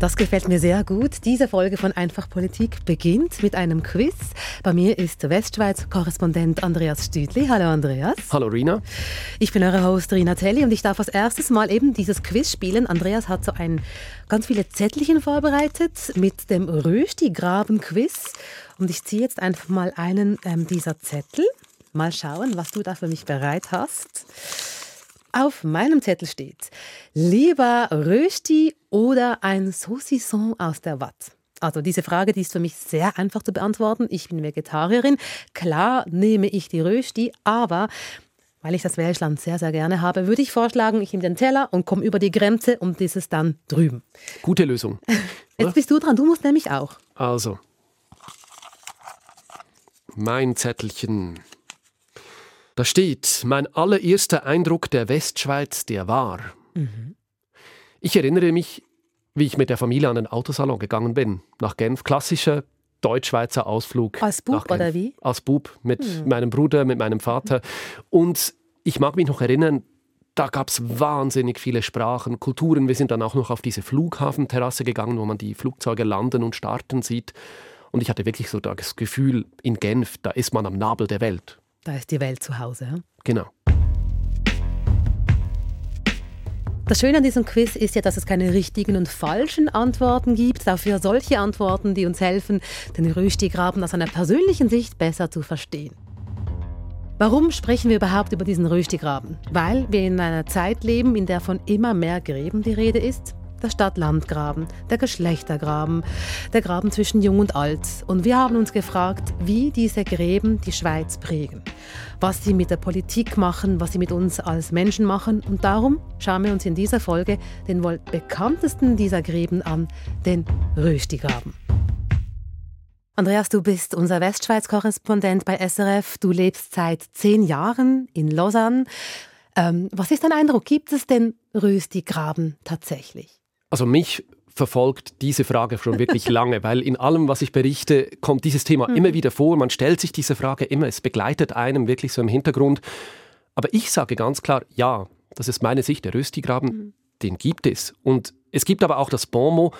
Das gefällt mir sehr gut. Diese Folge von Einfach Politik beginnt mit einem Quiz. Bei mir ist der Westschweiz-Korrespondent Andreas Stüdli. Hallo Andreas. Hallo Rina. Ich bin eure Host Rina Telli und ich darf als erstes mal eben dieses Quiz spielen. Andreas hat so ein ganz viele Zettelchen vorbereitet mit dem Rösti-Graben-Quiz. Und ich ziehe jetzt einfach mal einen ähm, dieser Zettel. Mal schauen, was du da für mich bereit hast. Auf meinem Zettel steht lieber Rösti oder ein Saucisson aus der Watt. Also diese Frage, die ist für mich sehr einfach zu beantworten. Ich bin Vegetarierin. Klar nehme ich die Rösti, aber weil ich das Welschland sehr, sehr gerne habe, würde ich vorschlagen, ich nehme den Teller und komme über die Grenze und dieses dann drüben. Gute Lösung. Jetzt bist du dran, du musst nämlich auch. Also, mein Zettelchen. Da steht, mein allererster Eindruck der Westschweiz, der war. Mhm. Ich erinnere mich, wie ich mit der Familie an den Autosalon gegangen bin, nach Genf. Klassischer Deutschschweizer Ausflug. Als Bub oder wie? Als Bub mit mhm. meinem Bruder, mit meinem Vater. Und ich mag mich noch erinnern, da gab es wahnsinnig viele Sprachen, Kulturen. Wir sind dann auch noch auf diese Flughafenterrasse gegangen, wo man die Flugzeuge landen und starten sieht. Und ich hatte wirklich so das Gefühl, in Genf, da ist man am Nabel der Welt. Da ist die Welt zu Hause. Ja? Genau. Das Schöne an diesem Quiz ist ja, dass es keine richtigen und falschen Antworten gibt, dafür solche Antworten, die uns helfen, den Rösti-Graben aus einer persönlichen Sicht besser zu verstehen. Warum sprechen wir überhaupt über diesen Rösti-Graben? Weil wir in einer Zeit leben, in der von immer mehr Gräben die Rede ist der Stadt-Land-Graben, der Geschlechtergraben, der Graben zwischen Jung und Alt. Und wir haben uns gefragt, wie diese Gräben die Schweiz prägen, was sie mit der Politik machen, was sie mit uns als Menschen machen. Und darum schauen wir uns in dieser Folge den wohl bekanntesten dieser Gräben an, den Röstigraben. Andreas, du bist unser Westschweiz-Korrespondent bei SRF. Du lebst seit zehn Jahren in Lausanne. Ähm, was ist dein Eindruck? Gibt es den Röstigraben tatsächlich? Also mich verfolgt diese Frage schon wirklich lange, weil in allem, was ich berichte, kommt dieses Thema mhm. immer wieder vor. Man stellt sich diese Frage immer, es begleitet einem wirklich so im Hintergrund. Aber ich sage ganz klar, ja, das ist meine Sicht, der Röstigraben, mhm. den gibt es. Und es gibt aber auch das Bonmot,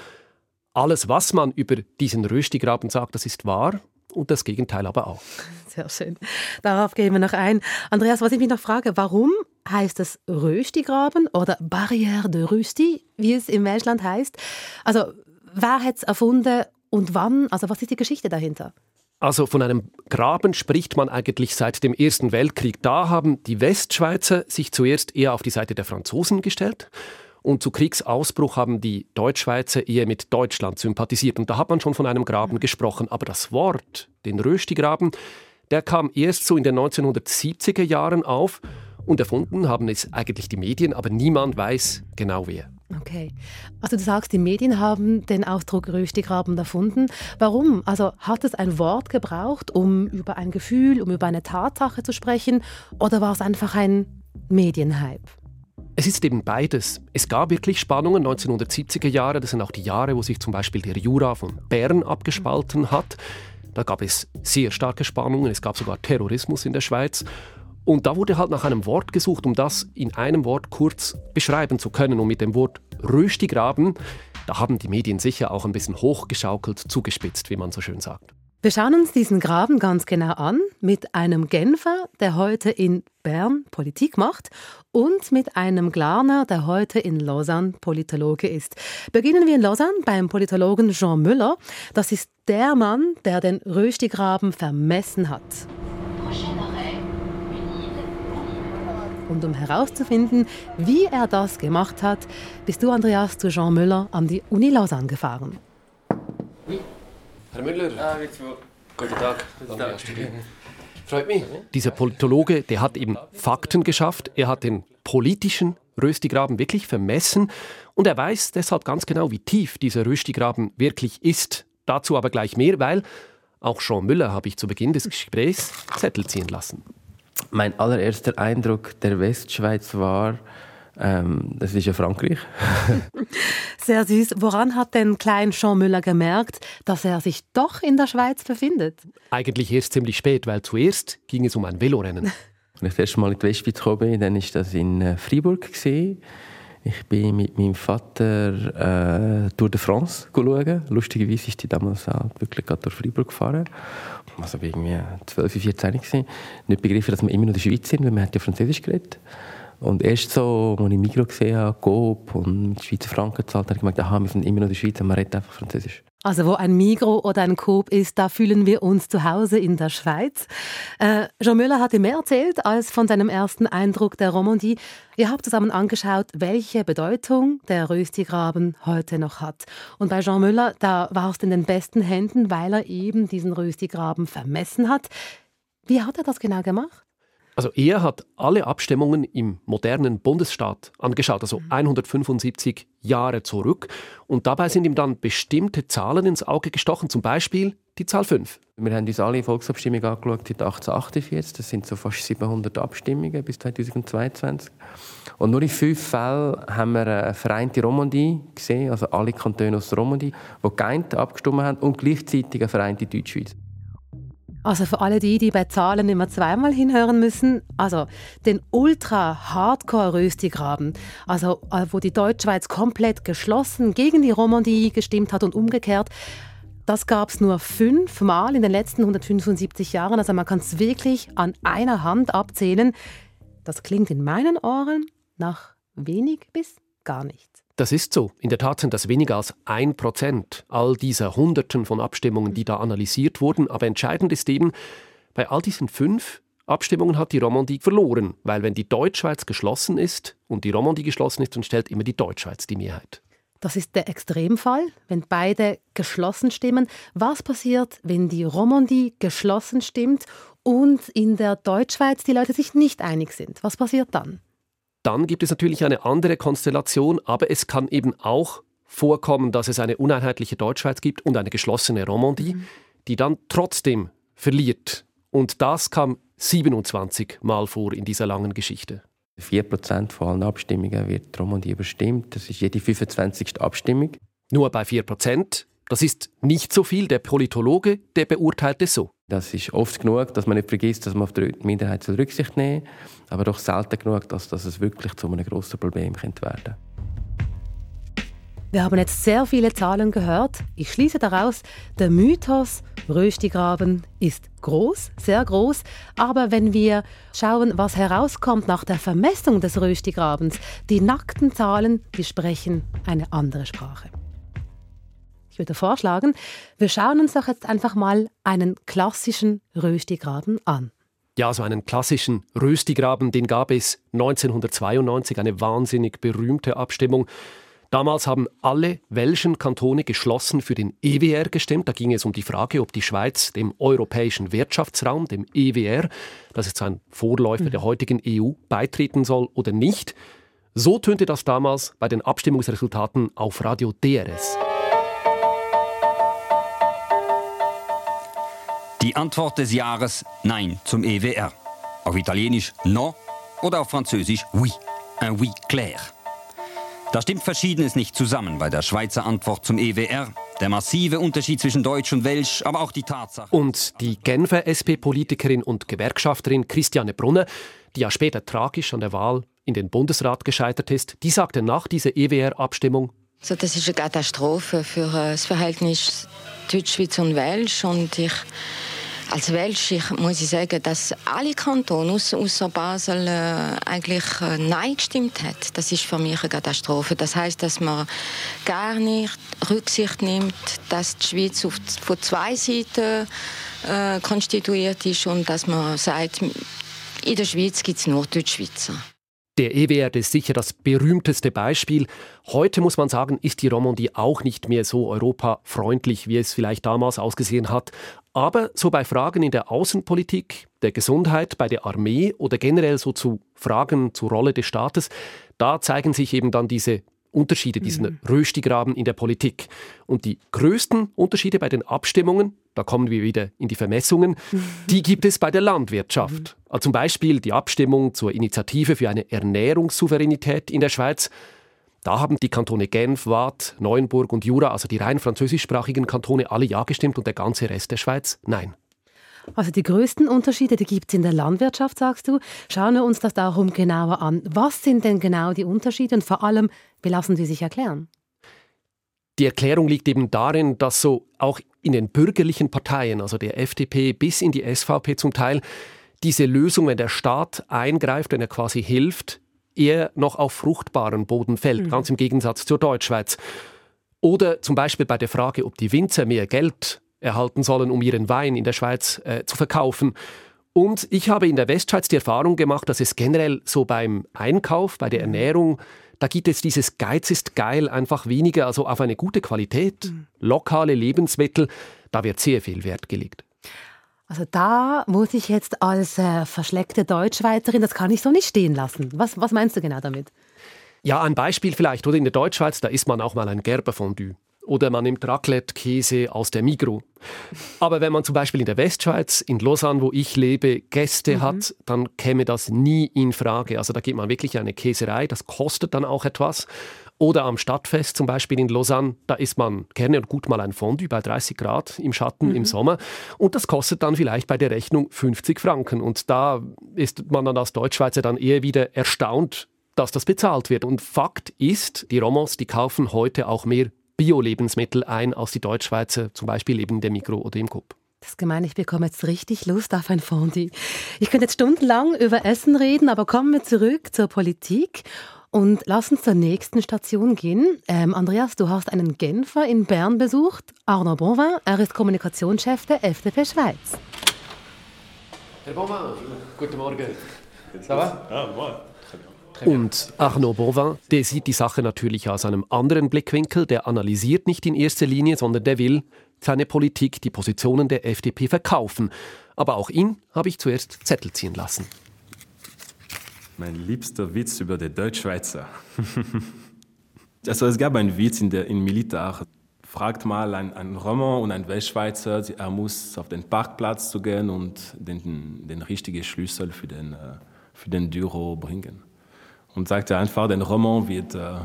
alles, was man über diesen Röstigraben sagt, das ist wahr und das Gegenteil aber auch. Sehr schön. Darauf gehen wir noch ein. Andreas, was ich mich noch frage, warum heißt es Röstigraben oder Barrière de Rösti, wie es im Welschland heißt? Also, wer hat es erfunden und wann? Also, was ist die Geschichte dahinter? Also von einem Graben spricht man eigentlich seit dem Ersten Weltkrieg. Da haben die Westschweizer sich zuerst eher auf die Seite der Franzosen gestellt und zu Kriegsausbruch haben die Deutschschweizer eher mit Deutschland sympathisiert. Und da hat man schon von einem Graben gesprochen. Aber das Wort, den Röstigraben, der kam erst so in den 1970er Jahren auf. Und erfunden haben es eigentlich die Medien, aber niemand weiß genau wer. Okay. Also du sagst, die Medien haben den Ausdruck Röstigraben erfunden. Warum? Also hat es ein Wort gebraucht, um über ein Gefühl, um über eine Tatsache zu sprechen? Oder war es einfach ein Medienhype? Es ist eben beides. Es gab wirklich Spannungen, 1970er Jahre, das sind auch die Jahre, wo sich zum Beispiel der Jura von Bern abgespalten hat. Da gab es sehr starke Spannungen, es gab sogar Terrorismus in der Schweiz. Und da wurde halt nach einem Wort gesucht, um das in einem Wort kurz beschreiben zu können. Und mit dem Wort Röstigraben, da haben die Medien sicher auch ein bisschen hochgeschaukelt, zugespitzt, wie man so schön sagt. Wir schauen uns diesen Graben ganz genau an mit einem Genfer, der heute in Bern Politik macht und mit einem Glarner, der heute in Lausanne Politologe ist. Beginnen wir in Lausanne beim Politologen Jean Müller. Das ist der Mann, der den Röstigraben vermessen hat. Und um herauszufinden, wie er das gemacht hat, bist du, Andreas, zu Jean Müller an die Uni Lausanne gefahren. Herr Müller. Ah, Guten Tag. Guten Tag. Freut mich. Dieser Politologe, der hat eben Fakten geschafft. Er hat den politischen Röstigraben wirklich vermessen und er weiß deshalb ganz genau, wie tief dieser Röstigraben wirklich ist. Dazu aber gleich mehr, weil auch Jean Müller habe ich zu Beginn des Gesprächs Zettel ziehen lassen. Mein allererster Eindruck der Westschweiz war, ähm, das ist ja Frankreich. Sehr süß. Woran hat denn Klein Jean Müller gemerkt, dass er sich doch in der Schweiz befindet? Eigentlich erst ziemlich spät, weil zuerst ging es um ein Velorennen. Als ich das erste Mal in die Westschweiz gekommen bin, dann war das in äh, Freiburg. Ich bin mit meinem Vater äh, Tour de France schauen. Lustigerweise ist die damals auch wirklich gerade durch Freiburg gefahren. Also irgendwie 12, 14 gewesen. Nicht begriffen, dass wir immer noch in der Schweiz sind, weil wir ja Französisch geredet. Und erst so, als ich Migros gesehen habe, Coop und mit Schweizer Franken gezahlt habe, ich gemerkt, aha, wir sind immer noch in der Schweiz man redet einfach Französisch. Also wo ein Migro oder ein Coop ist, da fühlen wir uns zu Hause in der Schweiz. Äh, Jean Müller hatte mehr erzählt als von seinem ersten Eindruck der Romandie. Ihr habt zusammen angeschaut, welche Bedeutung der Röstigraben heute noch hat. Und bei Jean Müller, da warst du in den besten Händen, weil er eben diesen Röstigraben vermessen hat. Wie hat er das genau gemacht? Also er hat alle Abstimmungen im modernen Bundesstaat angeschaut, also 175 mhm. Jahre zurück. Und dabei sind ihm dann bestimmte Zahlen ins Auge gestochen, zum Beispiel die Zahl 5. Wir haben uns alle Volksabstimmungen angeschaut seit 1848. Das sind so fast 700 Abstimmungen bis 2022. Und nur in fünf Fällen haben wir eine vereinte Romandie gesehen, also alle Kantone aus der Romandie, die geeint abgestimmt haben und gleichzeitig eine vereinte Deutschschweiz. Also für alle die, die bei Zahlen immer zweimal hinhören müssen, also den Ultra-Hardcore-Röstigraben, also äh, wo die Deutschschweiz komplett geschlossen gegen die Romandie gestimmt hat und umgekehrt, das gab es nur fünfmal in den letzten 175 Jahren. Also man kann es wirklich an einer Hand abzählen. Das klingt in meinen Ohren nach wenig bis gar nichts. Das ist so. In der Tat sind das weniger als ein Prozent all dieser Hunderten von Abstimmungen, die da analysiert wurden. Aber entscheidend ist eben, bei all diesen fünf Abstimmungen hat die Romandie verloren, weil wenn die Deutschschweiz geschlossen ist und die Romandie geschlossen ist, dann stellt immer die Deutschschweiz die Mehrheit. Das ist der Extremfall, wenn beide geschlossen stimmen. Was passiert, wenn die Romandie geschlossen stimmt und in der Deutschschweiz die Leute sich nicht einig sind? Was passiert dann? Dann gibt es natürlich eine andere Konstellation, aber es kann eben auch vorkommen, dass es eine uneinheitliche Deutschschweiz gibt und eine geschlossene Romandie, mhm. die dann trotzdem verliert. Und das kam 27 Mal vor in dieser langen Geschichte. 4% von allen Abstimmungen wird Romandie überstimmt. Das ist jede 25. Abstimmung. Nur bei 4%. Das ist nicht so viel. Der Politologe, der beurteilt es so. Das ist oft genug, dass man nicht vergisst, dass man auf die Minderheit Rücksicht nehmen soll, aber doch selten genug, dass, dass es wirklich zu einem grossen Problem könnte werden Wir haben jetzt sehr viele Zahlen gehört. Ich schließe daraus, der Mythos Röstigraben ist groß, sehr groß. Aber wenn wir schauen, was herauskommt nach der Vermessung des Röstigrabens, die nackten Zahlen, die sprechen eine andere Sprache würde vorschlagen, wir schauen uns doch jetzt einfach mal einen klassischen Röstigraben an. Ja, so einen klassischen Röstigraben, den gab es 1992, eine wahnsinnig berühmte Abstimmung. Damals haben alle welschen Kantone geschlossen für den EWR gestimmt. Da ging es um die Frage, ob die Schweiz dem europäischen Wirtschaftsraum, dem EWR, das ist ein Vorläufer mhm. der heutigen EU, beitreten soll oder nicht. So tönte das damals bei den Abstimmungsresultaten auf Radio DRS. Die Antwort des Jahres Nein zum EWR. Auf Italienisch No oder auf Französisch Oui. Un Oui clair. Da stimmt Verschiedenes nicht zusammen bei der Schweizer Antwort zum EWR. Der massive Unterschied zwischen Deutsch und Welsch, aber auch die Tatsache. Und die Genfer SP-Politikerin und Gewerkschafterin Christiane Brunner, die ja später tragisch an der Wahl in den Bundesrat gescheitert ist, die sagte nach dieser EWR-Abstimmung: so, Das ist eine Katastrophe für äh, das Verhältnis Deutschschweiz und Welsch. Und ich als Welsch muss ich sagen, dass alle Kantone außer Basel äh, eigentlich äh, Nein gestimmt hat. Das ist für mich eine Katastrophe. Das heißt, dass man gar nicht Rücksicht nimmt, dass die Schweiz auf, von zwei Seiten äh, konstituiert ist und dass man sagt, in der Schweiz gibt es nur Deutschschweizer. Der EWR ist sicher das berühmteste Beispiel. Heute muss man sagen, ist die Romandie auch nicht mehr so europafreundlich, wie es vielleicht damals ausgesehen hat. Aber so bei Fragen in der Außenpolitik, der Gesundheit, bei der Armee oder generell so zu Fragen zur Rolle des Staates, da zeigen sich eben dann diese Unterschiede, diesen mhm. Röstigraben in der Politik. Und die größten Unterschiede bei den Abstimmungen, da kommen wir wieder in die Vermessungen, die gibt es bei der Landwirtschaft. Mhm. Also zum Beispiel die Abstimmung zur Initiative für eine Ernährungssouveränität in der Schweiz. Da haben die Kantone Genf, Waadt, Neuenburg und Jura, also die rein französischsprachigen Kantone, alle Ja gestimmt und der ganze Rest der Schweiz Nein. Also die größten Unterschiede, die gibt es in der Landwirtschaft, sagst du. Schauen wir uns das darum genauer an. Was sind denn genau die Unterschiede und vor allem, wie lassen sie sich erklären? Die Erklärung liegt eben darin, dass so auch in den bürgerlichen Parteien, also der FDP bis in die SVP zum Teil, diese Lösung, wenn der Staat eingreift, wenn er quasi hilft, eher noch auf fruchtbaren Boden fällt, mhm. ganz im Gegensatz zur Deutschschweiz. Oder zum Beispiel bei der Frage, ob die Winzer mehr Geld erhalten sollen, um ihren Wein in der Schweiz äh, zu verkaufen. Und ich habe in der Westschweiz die Erfahrung gemacht, dass es generell so beim Einkauf, bei der Ernährung, da gibt es dieses Geiz ist geil einfach weniger, also auf eine gute Qualität, mhm. lokale Lebensmittel, da wird sehr viel Wert gelegt. Also da muss ich jetzt als äh, verschleckte Deutschschweizerin, das kann ich so nicht stehen lassen. Was, was meinst du genau damit? Ja, ein Beispiel vielleicht, oder in der Deutschschweiz, da isst man auch mal ein Gerberfondue. Oder man nimmt Raclette-Käse aus der Migro. Aber wenn man zum Beispiel in der Westschweiz, in Lausanne, wo ich lebe, Gäste mhm. hat, dann käme das nie in Frage. Also da geht man wirklich eine Käserei, das kostet dann auch etwas. Oder am Stadtfest zum Beispiel in Lausanne, da isst man gerne und gut mal ein Fondue bei 30 Grad im Schatten mhm. im Sommer. Und das kostet dann vielleicht bei der Rechnung 50 Franken. Und da ist man dann als Deutschschweizer dann eher wieder erstaunt, dass das bezahlt wird. Und Fakt ist, die Romans, die kaufen heute auch mehr Bio-Lebensmittel ein als die Deutschschweizer, zum Beispiel eben der Mikro oder im Coop. Das ist gemein, ich bekomme jetzt richtig Lust auf ein Fondue. Ich könnte jetzt stundenlang über Essen reden, aber kommen wir zurück zur Politik und lass uns zur nächsten Station gehen. Ähm, Andreas, du hast einen Genfer in Bern besucht, Arnaud Bonvin. Er ist Kommunikationschef der FDP Schweiz. Herr Bonvin, guten Morgen. Ça va? Ja, moin. Und Arnaud Bovin, der sieht die Sache natürlich aus einem anderen Blickwinkel. Der analysiert nicht in erster Linie, sondern der will seine Politik, die Positionen der FDP verkaufen. Aber auch ihn habe ich zuerst Zettel ziehen lassen. Mein liebster Witz über den Deutschschweizer. also es gab einen Witz in der in Militar. Fragt mal ein, ein Römer und ein Westschweizer, er muss auf den Parkplatz zu gehen und den, den richtigen Schlüssel für den, äh, für den Büro bringen und sagte einfach, den Roman wird äh,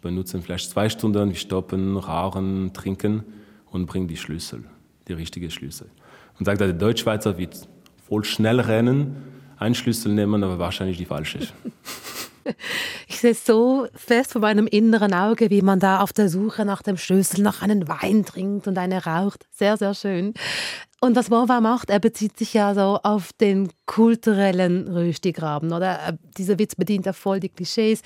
benutzen vielleicht zwei Stunden, wir stoppen, rauchen, trinken und bringen die Schlüssel, die richtige Schlüssel. Und sagte, der Deutschschweizer wird voll schnell rennen, einen Schlüssel nehmen, aber wahrscheinlich die falsche. Ich sehe so fest vor meinem inneren Auge, wie man da auf der Suche nach dem Schlüssel noch einen Wein trinkt und eine raucht. Sehr, sehr schön. Und was Wova macht, er bezieht sich ja so auf den kulturellen Röstigraben, oder? Äh, dieser Witz bedient ja voll die Klischees.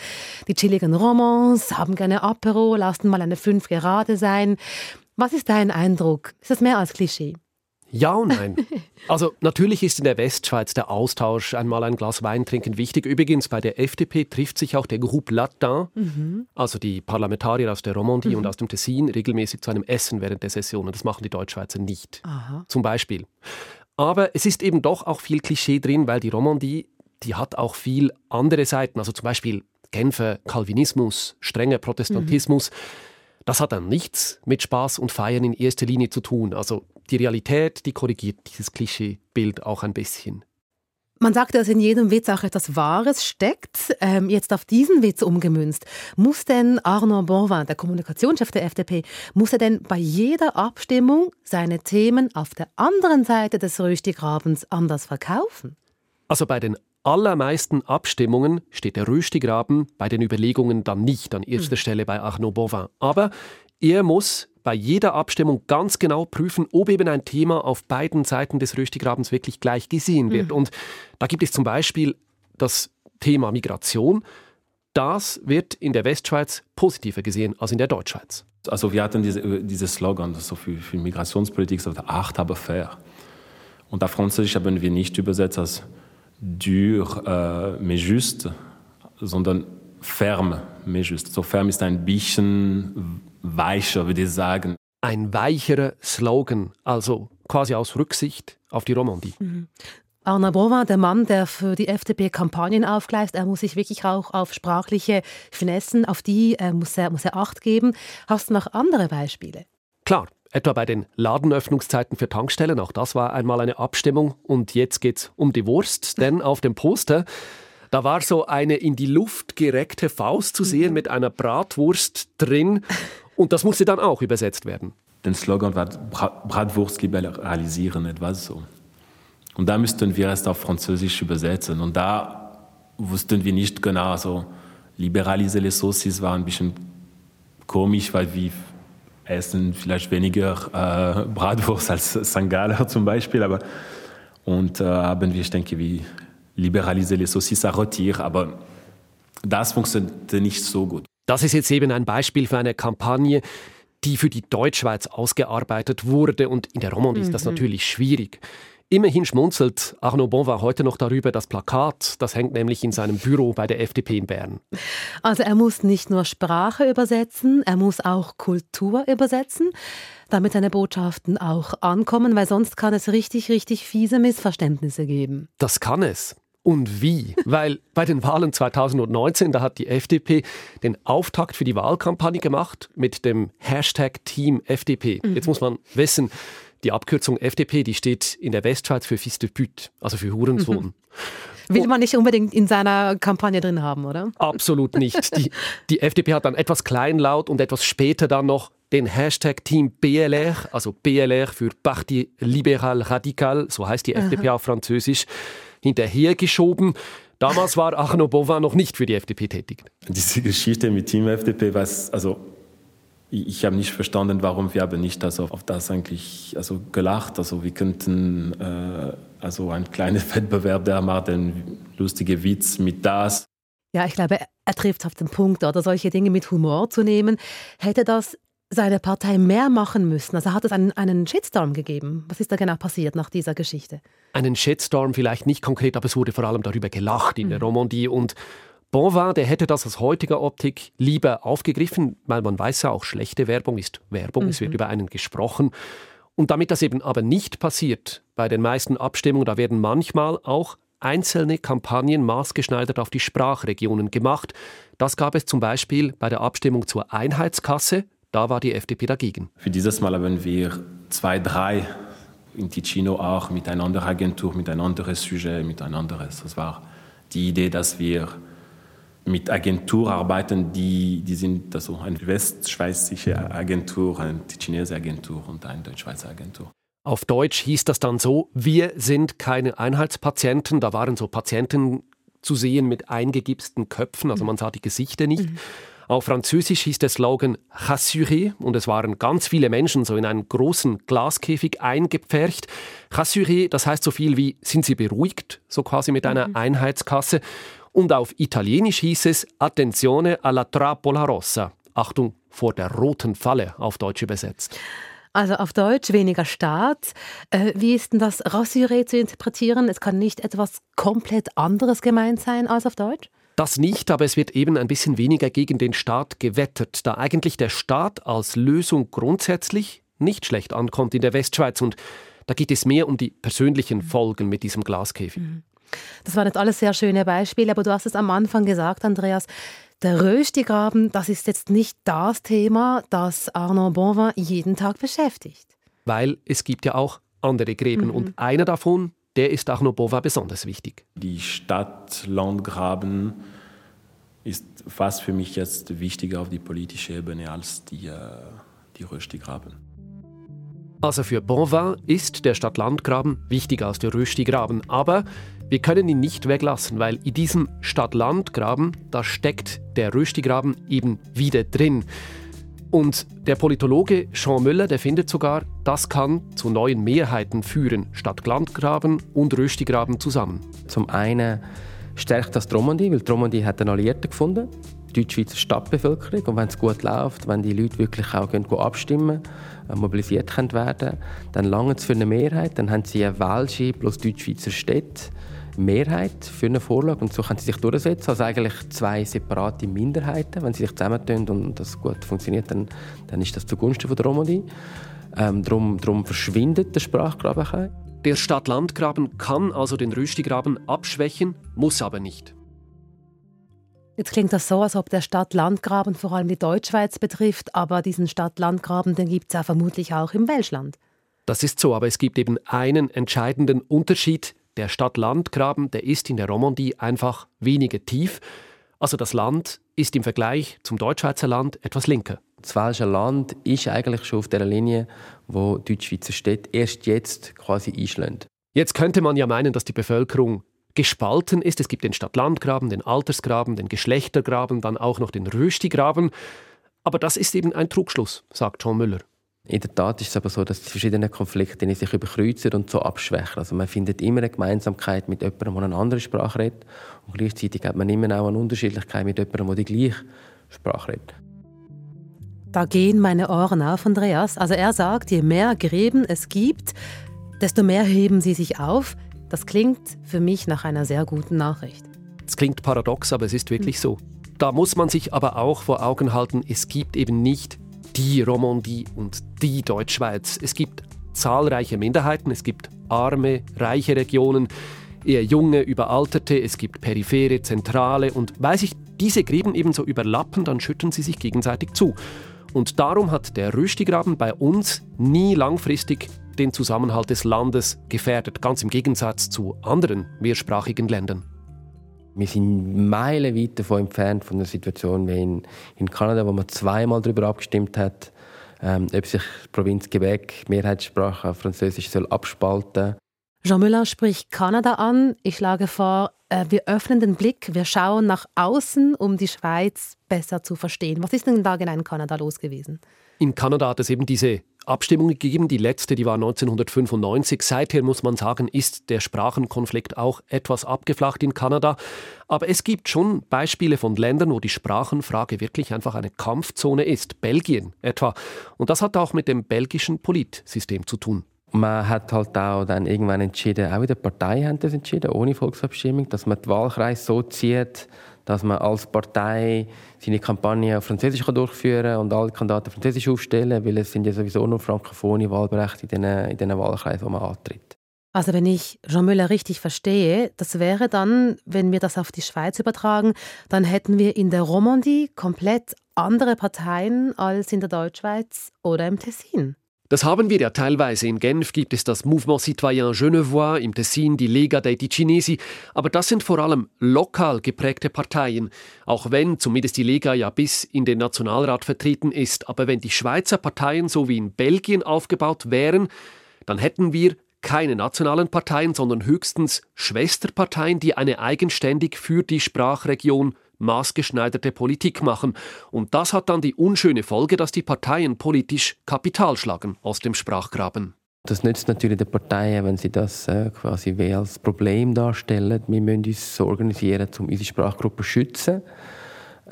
Die chilligen Romans haben gerne Apero, lassen mal eine Fünf gerade sein. Was ist dein Eindruck? Ist das mehr als Klischee? Ja und nein. Also natürlich ist in der Westschweiz der Austausch, einmal ein Glas Wein trinken, wichtig. Übrigens bei der FDP trifft sich auch der Groupe Latin, mhm. also die Parlamentarier aus der Romandie mhm. und aus dem Tessin, regelmäßig zu einem Essen während der Session. Und das machen die Deutschschweizer nicht. Aha. Zum Beispiel. Aber es ist eben doch auch viel Klischee drin, weil die Romandie, die hat auch viel andere Seiten. Also zum Beispiel Genfer Calvinismus, strenger Protestantismus. Mhm. Das hat dann nichts mit Spaß und Feiern in erster Linie zu tun. Also die Realität, die korrigiert dieses Klischeebild auch ein bisschen. Man sagt, dass in jedem Witz auch etwas Wahres steckt. Ähm, jetzt auf diesen Witz umgemünzt. Muss denn Arnaud Bonvin, der Kommunikationschef der FDP, muss er denn bei jeder Abstimmung seine Themen auf der anderen Seite des Röstigrabens anders verkaufen? Also bei den allermeisten Abstimmungen steht der Röstigraben bei den Überlegungen dann nicht an erster hm. Stelle bei Arnaud Bonvin. Aber er muss bei jeder Abstimmung ganz genau prüfen, ob eben ein Thema auf beiden Seiten des Röstigrabens wirklich gleich gesehen wird. Mhm. Und da gibt es zum Beispiel das Thema Migration. Das wird in der Westschweiz positiver gesehen als in der Deutschschweiz. Also wir hatten diese, diese Slogan so für, für Migrationspolitik, so acht aber fair. Und auf Französisch haben wir nicht übersetzt als dur, äh, mais juste, sondern ferme, mais juste. So ferm ist ein bisschen weicher, würde ich sagen. Ein weicherer Slogan, also quasi aus Rücksicht auf die Romandie. Mhm. Arnaud Bovin, der Mann, der für die FDP Kampagnen aufgleist, er muss sich wirklich auch auf sprachliche Finessen, auf die äh, muss, er, muss er Acht geben. Hast du noch andere Beispiele? Klar, etwa bei den Ladenöffnungszeiten für Tankstellen, auch das war einmal eine Abstimmung. Und jetzt geht es um die Wurst, denn auf dem Poster da war so eine in die Luft gereckte Faust zu sehen mhm. mit einer Bratwurst drin. Und das musste dann auch übersetzt werden. Der Slogan war Bratwurst liberalisieren, etwas so. Und da müssten wir es auf Französisch übersetzen. Und da wussten wir nicht genau, also liberalisieren les sauces war ein bisschen komisch, weil wir essen vielleicht weniger äh, Bratwurst als St. Galler zum Beispiel. Aber, und äh, haben wir, ich denke, wie liberalisieren les sauces à rôtir. Aber das funktionierte nicht so gut. Das ist jetzt eben ein Beispiel für eine Kampagne, die für die Deutschschweiz ausgearbeitet wurde. Und in der Romandie mhm. ist das mhm. natürlich schwierig. Immerhin schmunzelt Arnaud Bonvin heute noch darüber, das Plakat, das hängt nämlich in seinem Büro bei der FDP in Bern. Also er muss nicht nur Sprache übersetzen, er muss auch Kultur übersetzen, damit seine Botschaften auch ankommen, weil sonst kann es richtig, richtig fiese Missverständnisse geben. Das kann es. Und wie? Weil bei den Wahlen 2019, da hat die FDP den Auftakt für die Wahlkampagne gemacht mit dem Hashtag Team FDP. Mhm. Jetzt muss man wissen, die Abkürzung FDP, die steht in der Westschweiz für Fils de Pute, also für Hurensohn. Mhm. Will man nicht unbedingt in seiner Kampagne drin haben, oder? Absolut nicht. Die, die FDP hat dann etwas kleinlaut und etwas später dann noch den Hashtag Team BLR, also BLR für Parti Libéral Radical, so heißt die FDP auf Französisch, hinterhergeschoben. Damals war Arnaud Bovin noch nicht für die FDP tätig. Diese Geschichte mit Team FDP, was, also ich habe nicht verstanden, warum wir haben nicht also auf das eigentlich also gelacht. Also wir könnten äh, also ein kleiner Wettbewerb, der macht einen lustigen Witz mit das. Ja, ich glaube, er trifft auf den Punkt, oder solche Dinge mit Humor zu nehmen. Hätte das seine Partei mehr machen müssen? Also hat es einen, einen Shitstorm gegeben? Was ist da genau passiert nach dieser Geschichte? Einen Shitstorm vielleicht nicht konkret, aber es wurde vor allem darüber gelacht in mhm. der Romandie und Bonvin, der hätte das aus heutiger Optik lieber aufgegriffen, weil man weiß ja auch, schlechte Werbung ist Werbung, mhm. es wird mhm. über einen gesprochen. Und damit das eben aber nicht passiert, bei den meisten Abstimmungen, da werden manchmal auch einzelne Kampagnen maßgeschneidert auf die Sprachregionen gemacht. Das gab es zum Beispiel bei der Abstimmung zur Einheitskasse. Da war die FDP dagegen. Für dieses Mal haben wir zwei, drei in Ticino auch mit einer anderen Agentur, mit einem anderen Sujet, mit einem anderes. Das war die Idee, dass wir mit Agentur arbeiten, die, die sind also eine westschweizische Agentur, eine chinesische Agentur und eine deutsch-schweizer Agentur. Auf Deutsch hieß das dann so, wir sind keine Einheitspatienten. Da waren so Patienten zu sehen mit eingegipsten Köpfen, also man sah die Gesichter nicht. Mhm. Auf Französisch hieß der Slogan Rassuré und es waren ganz viele Menschen so in einen großen Glaskäfig eingepfercht. Rassuré, das heißt so viel wie sind Sie beruhigt, so quasi mit einer mhm. Einheitskasse. Und auf Italienisch hieß es Attenzione alla trappola rossa. Achtung vor der roten Falle auf Deutsch übersetzt. Also auf Deutsch weniger Staat. Äh, wie ist denn das Rassuré zu interpretieren? Es kann nicht etwas komplett anderes gemeint sein als auf Deutsch? Das nicht, aber es wird eben ein bisschen weniger gegen den Staat gewettert, da eigentlich der Staat als Lösung grundsätzlich nicht schlecht ankommt in der Westschweiz und da geht es mehr um die persönlichen Folgen mit diesem Glaskäfig. Mhm. Das waren jetzt alles sehr schöne Beispiele, aber du hast es am Anfang gesagt, Andreas, der Röstigraben, das ist jetzt nicht das Thema, das Arnaud Bonvin jeden Tag beschäftigt. Weil es gibt ja auch andere Gräben mhm. und einer davon, der ist Arnaud Bonvin besonders wichtig. Die Stadt-Land-Graben ist fast für mich jetzt wichtiger auf die politische Ebene als die, äh, die Röstigraben. Also für Bonvin ist der Stadt-Land-Graben wichtiger als der Röstigraben, aber wir können ihn nicht weglassen, weil in diesem Stadt-Land-Graben, da steckt der Röstigraben eben wieder drin. Und der Politologe Jean Müller, der findet sogar, das kann zu neuen Mehrheiten führen, Stadt-Landgraben und Röstigraben zusammen. Zum einen stärkt das die Romandie, weil die Romandie hat einen Alliierten gefunden, die deutsch-schweizer Stadtbevölkerung. Und wenn es gut läuft, wenn die Leute wirklich auch gehen, abstimmen äh, mobilisiert können werden dann lange es für eine Mehrheit. Dann haben sie eine welsche plus deutsch-schweizer Städte Mehrheit für eine Vorlage und so können sie sich durchsetzen. Also eigentlich zwei separate Minderheiten. Wenn sie sich zusammentun und das gut funktioniert, dann, dann ist das zugunsten von der Romandie. Ähm, darum, darum verschwindet der Sprachgraben. Der Stadt-Land-Graben kann also den Rüstigraben abschwächen, muss aber nicht. Jetzt klingt das so, als ob der Stadt-Land-Graben vor allem die Deutschschweiz betrifft, aber diesen Stadt-Land-Graben, gibt es ja vermutlich auch im Welschland. Das ist so, aber es gibt eben einen entscheidenden Unterschied. Der Stadt-Land-Graben, der ist in der Romandie einfach weniger tief. Also das Land ist im Vergleich zum Deutschschweizer Land etwas linker. Das Welsche Land ist eigentlich schon auf der Linie, wo Deutschschweizer Städte erst jetzt quasi einschlägt. Jetzt könnte man ja meinen, dass die Bevölkerung gespalten ist. Es gibt den Stadt-Land-Graben, den Altersgraben, den Geschlechtergraben, dann auch noch den Rösti-Graben. Aber das ist eben ein Trugschluss, sagt Jean Müller. In der Tat ist es aber so, dass die verschiedenen Konflikte sich überkreuzen und so abschwächen. Also man findet immer eine Gemeinsamkeit mit jemandem, der eine andere Sprache redet. Und gleichzeitig hat man immer auch eine Unterschiedlichkeit mit jemandem, der die gleiche Sprache redet. Da gehen meine Ohren auf, Andreas. Also er sagt, je mehr Gräben es gibt, desto mehr heben sie sich auf. Das klingt für mich nach einer sehr guten Nachricht. Es klingt paradox, aber es ist wirklich so. Da muss man sich aber auch vor Augen halten, es gibt eben nicht die Romandie und die Deutschschweiz. Es gibt zahlreiche Minderheiten, es gibt arme, reiche Regionen, eher junge, überalterte, es gibt periphere, zentrale und weil sich diese Gräben ebenso überlappen, dann schütten sie sich gegenseitig zu. Und darum hat der Rüstigraben bei uns nie langfristig den Zusammenhalt des Landes gefährdet, ganz im Gegensatz zu anderen mehrsprachigen Ländern. Wir sind meilenweit davon entfernt von der Situation wie in, in Kanada, wo man zweimal darüber abgestimmt hat, ähm, ob sich die Provinz Quebec Mehrheitssprache Französisch soll abspalten. Jean Müller spricht Kanada an. Ich schlage vor, äh, wir öffnen den Blick, wir schauen nach außen, um die Schweiz besser zu verstehen. Was ist denn da genau in Kanada los gewesen? In Kanada hat es eben diese Abstimmung gegeben. Die letzte, die war 1995. Seither muss man sagen, ist der Sprachenkonflikt auch etwas abgeflacht in Kanada. Aber es gibt schon Beispiele von Ländern, wo die Sprachenfrage wirklich einfach eine Kampfzone ist. Belgien etwa. Und das hat auch mit dem belgischen Politsystem zu tun. Man hat halt auch dann irgendwann entschieden, auch in der Partei haben das entschieden, ohne Volksabstimmung, dass man den Wahlkreis so zieht, dass man als Partei seine Kampagne auf Französisch durchführen kann und alle Kandidaten Französisch aufstellen, weil es sind ja sowieso nur frankophone Wahlberechtigte in diesen, in diesen Wahlkreisen, wo man antritt. Also wenn ich Jean Müller richtig verstehe, das wäre dann, wenn wir das auf die Schweiz übertragen, dann hätten wir in der Romandie komplett andere Parteien als in der Deutschschweiz oder im Tessin. Das haben wir ja teilweise. In Genf gibt es das Mouvement Citoyen Genevois, im Tessin die Lega dei Ticinesi, aber das sind vor allem lokal geprägte Parteien. Auch wenn zumindest die Lega ja bis in den Nationalrat vertreten ist. Aber wenn die Schweizer Parteien so wie in Belgien aufgebaut wären, dann hätten wir keine nationalen Parteien, sondern höchstens Schwesterparteien, die eine eigenständig für die Sprachregion maßgeschneiderte Politik machen. Und das hat dann die unschöne Folge, dass die Parteien politisch Kapital schlagen aus dem Sprachgraben. Das nützt natürlich den Parteien, wenn sie das äh, quasi wie als Problem darstellen. Wir müssen uns so organisieren, um unsere Sprachgruppe zu schützen.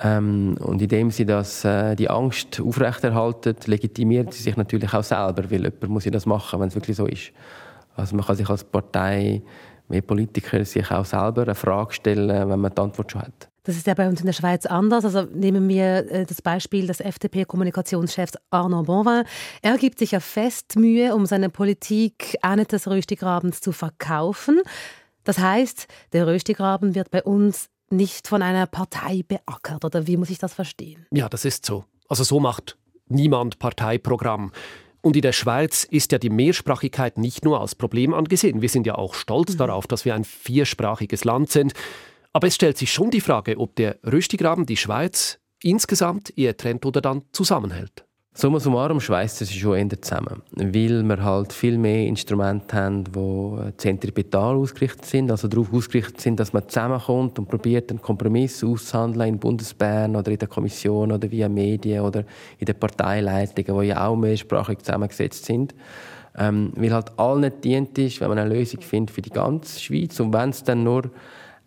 Ähm, und indem sie das, äh, die Angst aufrechterhalten, legitimiert sie sich natürlich auch selber, weil jemand muss ja das machen, wenn es wirklich so ist. Also man kann sich als Partei, wie Politiker, sich auch selber eine Frage stellen, wenn man die Antwort schon hat. Das ist ja bei uns in der Schweiz anders. Also nehmen wir äh, das Beispiel des FDP-Kommunikationschefs Arnaud Bonvin. Er gibt sich ja fest Mühe, um seine Politik auch des Röstigrabens zu verkaufen. Das heißt, der Röstigraben wird bei uns nicht von einer Partei beackert. Oder wie muss ich das verstehen? Ja, das ist so. Also so macht niemand Parteiprogramm. Und in der Schweiz ist ja die Mehrsprachigkeit nicht nur als Problem angesehen. Wir sind ja auch stolz mhm. darauf, dass wir ein viersprachiges Land sind. Aber es stellt sich schon die Frage, ob der Röstigraben die Schweiz insgesamt eher trennt oder dann zusammenhält. Summa summarum schweißt es schon eher zusammen, weil wir halt viel mehr Instrumente haben, die zentripetal ausgerichtet sind, also darauf ausgerichtet sind, dass man zusammenkommt und probiert, einen Kompromiss auszuhandeln in Bundesbern oder in der Kommission oder via Medien oder in den Parteileitungen, die ja auch mehrsprachig zusammengesetzt sind. Ähm, weil halt allen dient ist, wenn man eine Lösung findet für die ganze Schweiz und wenn es dann nur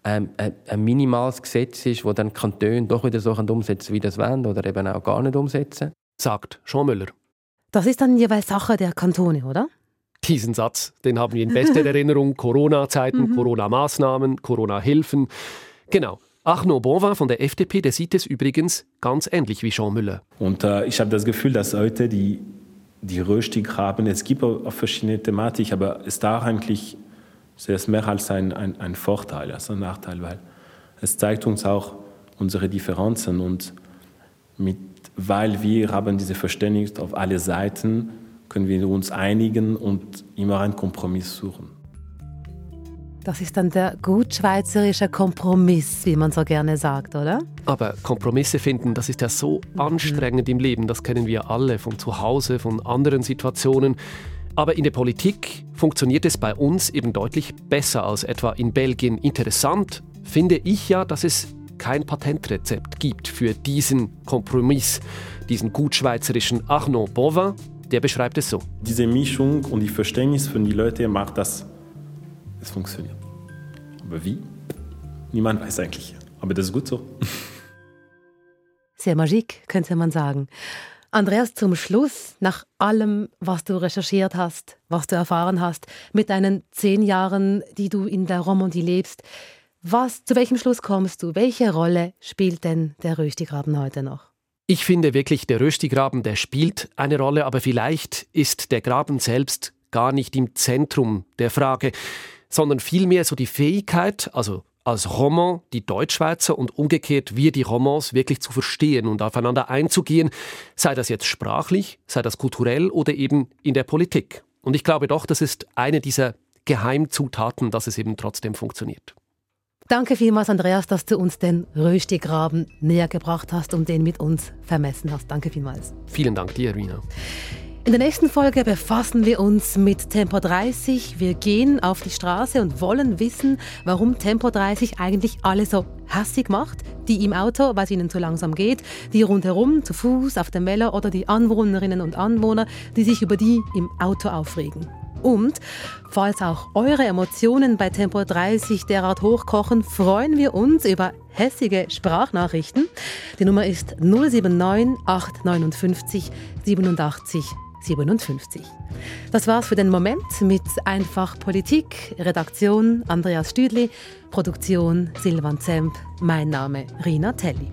ähm, ein, minimales Gesetz ist, das dann Kantone doch wieder so umsetzen wie das wollen oder eben auch gar nicht umsetzen. Sagt Jean Müller. Das ist dann jeweils Sache der Kantone, oder? Diesen Satz, den haben wir in bester Erinnerung. Corona-Zeiten, mhm. Corona-Maßnahmen, Corona-Hilfen. Genau. Arnaud Bonvin von der FDP, der sieht es übrigens ganz ähnlich wie Jean Müller. Und äh, ich habe das Gefühl, dass heute die, die Röstig haben, es gibt auch verschiedene Thematiken, aber es da eigentlich sehe es mehr als ein, ein, ein Vorteil als ein Nachteil, weil es zeigt uns auch unsere Differenzen und mit, weil wir haben diese Verständnis auf alle Seiten, können wir uns einigen und immer einen Kompromiss suchen. Das ist dann der gut schweizerische Kompromiss, wie man so gerne sagt, oder? Aber Kompromisse finden, das ist ja so mhm. anstrengend im Leben, das kennen wir alle von zu Hause, von anderen Situationen. Aber in der Politik funktioniert es bei uns eben deutlich besser als etwa in Belgien. Interessant finde ich ja, dass es kein Patentrezept gibt für diesen Kompromiss, diesen gutschweizerischen Arnaud Bovin, der beschreibt es so. Diese Mischung und die Verständnis von den Leuten macht, dass es funktioniert. Aber wie? Niemand weiß eigentlich. Aber das ist gut so. Sehr magique, könnte man sagen. Andreas, zum Schluss, nach allem, was du recherchiert hast, was du erfahren hast, mit deinen zehn Jahren, die du in der Romandie lebst, was, zu welchem Schluss kommst du? Welche Rolle spielt denn der Röstigraben heute noch? Ich finde wirklich, der Röstigraben, der spielt eine Rolle, aber vielleicht ist der Graben selbst gar nicht im Zentrum der Frage, sondern vielmehr so die Fähigkeit, also als Roman die Deutschschweizer und umgekehrt wir die Romans wirklich zu verstehen und aufeinander einzugehen, sei das jetzt sprachlich, sei das kulturell oder eben in der Politik. Und ich glaube doch, das ist eine dieser Geheimzutaten, dass es eben trotzdem funktioniert. Danke vielmals, Andreas, dass du uns den Röstigraben näher gebracht hast und den mit uns vermessen hast. Danke vielmals. Vielen Dank dir, Rina. In der nächsten Folge befassen wir uns mit Tempo 30. Wir gehen auf die Straße und wollen wissen, warum Tempo 30 eigentlich alle so hassig macht. Die im Auto, weil es ihnen zu langsam geht, die rundherum, zu Fuß, auf dem Velo oder die Anwohnerinnen und Anwohner, die sich über die im Auto aufregen. Und falls auch eure Emotionen bei Tempo 30 derart hochkochen, freuen wir uns über hässige Sprachnachrichten. Die Nummer ist 079 859 87 57. Das war's für den Moment mit Einfach Politik. Redaktion Andreas Stüdli, Produktion Silvan Zemp, mein Name Rina Telli.